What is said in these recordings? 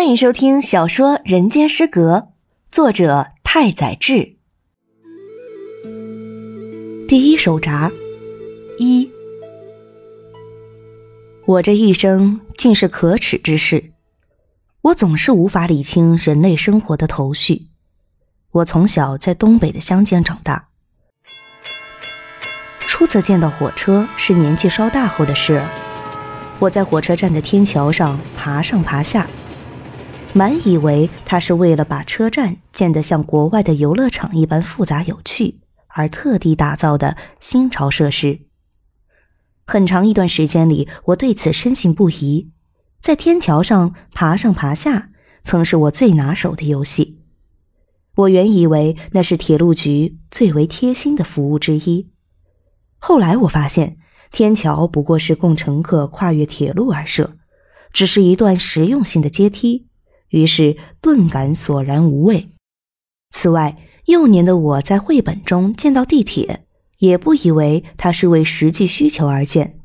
欢迎收听小说《人间失格》，作者太宰治。第一手札一，我这一生竟是可耻之事，我总是无法理清人类生活的头绪。我从小在东北的乡间长大，初次见到火车是年纪稍大后的事。我在火车站的天桥上爬上爬下。满以为他是为了把车站建得像国外的游乐场一般复杂有趣而特地打造的新潮设施。很长一段时间里，我对此深信不疑。在天桥上爬上爬下，曾是我最拿手的游戏。我原以为那是铁路局最为贴心的服务之一。后来我发现，天桥不过是供乘客跨越铁路而设，只是一段实用性的阶梯。于是顿感索然无味。此外，幼年的我在绘本中见到地铁，也不以为它是为实际需求而建，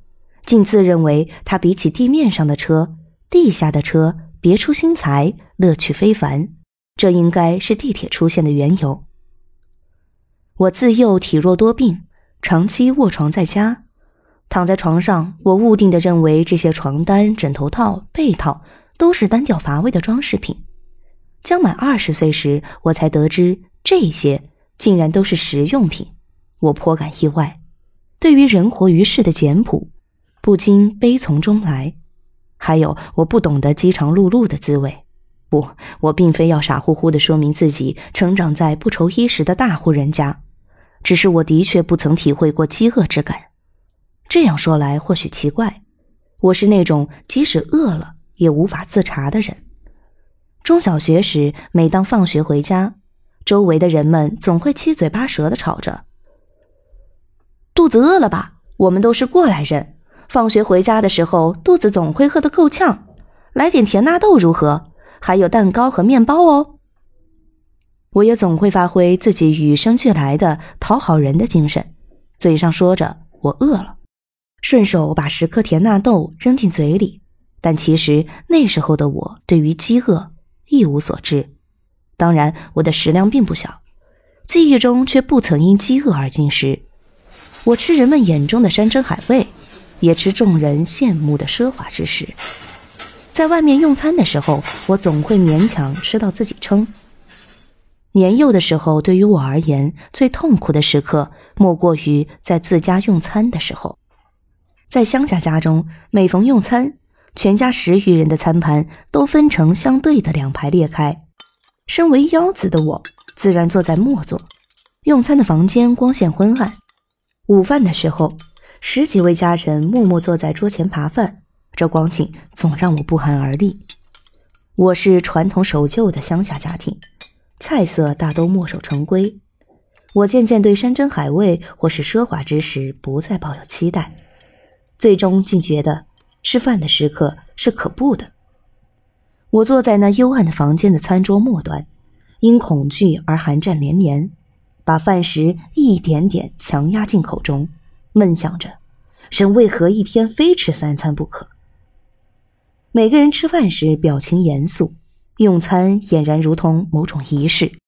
竟自认为它比起地面上的车、地下的车别出心裁，乐趣非凡。这应该是地铁出现的缘由。我自幼体弱多病，长期卧床在家，躺在床上，我误定的认为这些床单、枕头套、被套。都是单调乏味的装饰品。将满二十岁时，我才得知这些竟然都是实用品，我颇感意外。对于人活于世的简朴，不禁悲从中来。还有，我不懂得饥肠辘辘的滋味。不，我并非要傻乎乎的说明自己成长在不愁衣食的大户人家，只是我的确不曾体会过饥饿之感。这样说来或许奇怪，我是那种即使饿了。也无法自查的人。中小学时，每当放学回家，周围的人们总会七嘴八舌的吵着：“肚子饿了吧？我们都是过来人，放学回家的时候，肚子总会饿得够呛。来点甜纳豆如何？还有蛋糕和面包哦。”我也总会发挥自己与生俱来的讨好人的精神，嘴上说着我饿了，顺手把十颗甜纳豆扔进嘴里。但其实那时候的我对于饥饿一无所知，当然我的食量并不小，记忆中却不曾因饥饿而进食。我吃人们眼中的山珍海味，也吃众人羡慕的奢华之食。在外面用餐的时候，我总会勉强吃到自己撑。年幼的时候，对于我而言最痛苦的时刻，莫过于在自家用餐的时候。在乡下家中，每逢用餐。全家十余人的餐盘都分成相对的两排列开，身为幺子的我自然坐在末座。用餐的房间光线昏暗，午饭的时候，十几位家人默默坐在桌前扒饭，这光景总让我不寒而栗。我是传统守旧的乡下家庭，菜色大都墨守成规。我渐渐对山珍海味或是奢华之食不再抱有期待，最终竟觉得。吃饭的时刻是可怖的。我坐在那幽暗的房间的餐桌末端，因恐惧而寒战连连，把饭食一点点强压进口中，闷想着：人为何一天非吃三餐不可？每个人吃饭时表情严肃，用餐俨然如同某种仪式。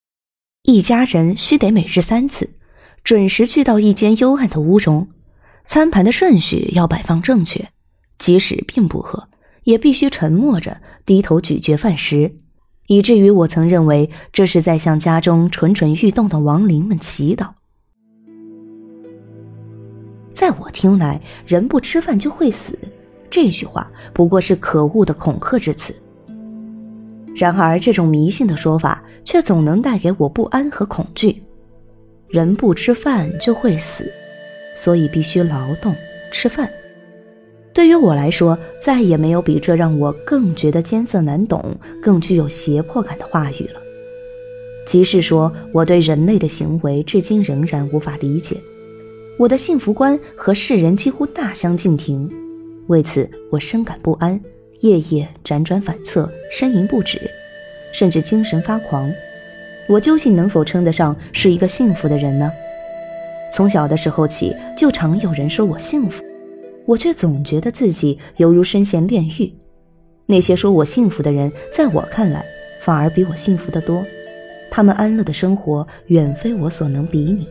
一家人须得每日三次，准时去到一间幽暗的屋中，餐盘的顺序要摆放正确。即使并不喝，也必须沉默着低头咀嚼饭食，以至于我曾认为这是在向家中蠢蠢欲动的亡灵们祈祷。在我听来，“人不吃饭就会死”这句话不过是可恶的恐吓之词。然而，这种迷信的说法却总能带给我不安和恐惧。人不吃饭就会死，所以必须劳动吃饭。对于我来说，再也没有比这让我更觉得艰涩难懂、更具有胁迫感的话语了。即是说，我对人类的行为至今仍然无法理解，我的幸福观和世人几乎大相径庭。为此，我深感不安，夜夜辗转反侧，呻吟不止，甚至精神发狂。我究竟能否称得上是一个幸福的人呢？从小的时候起，就常有人说我幸福。我却总觉得自己犹如身陷炼狱，那些说我幸福的人，在我看来，反而比我幸福得多。他们安乐的生活，远非我所能比拟。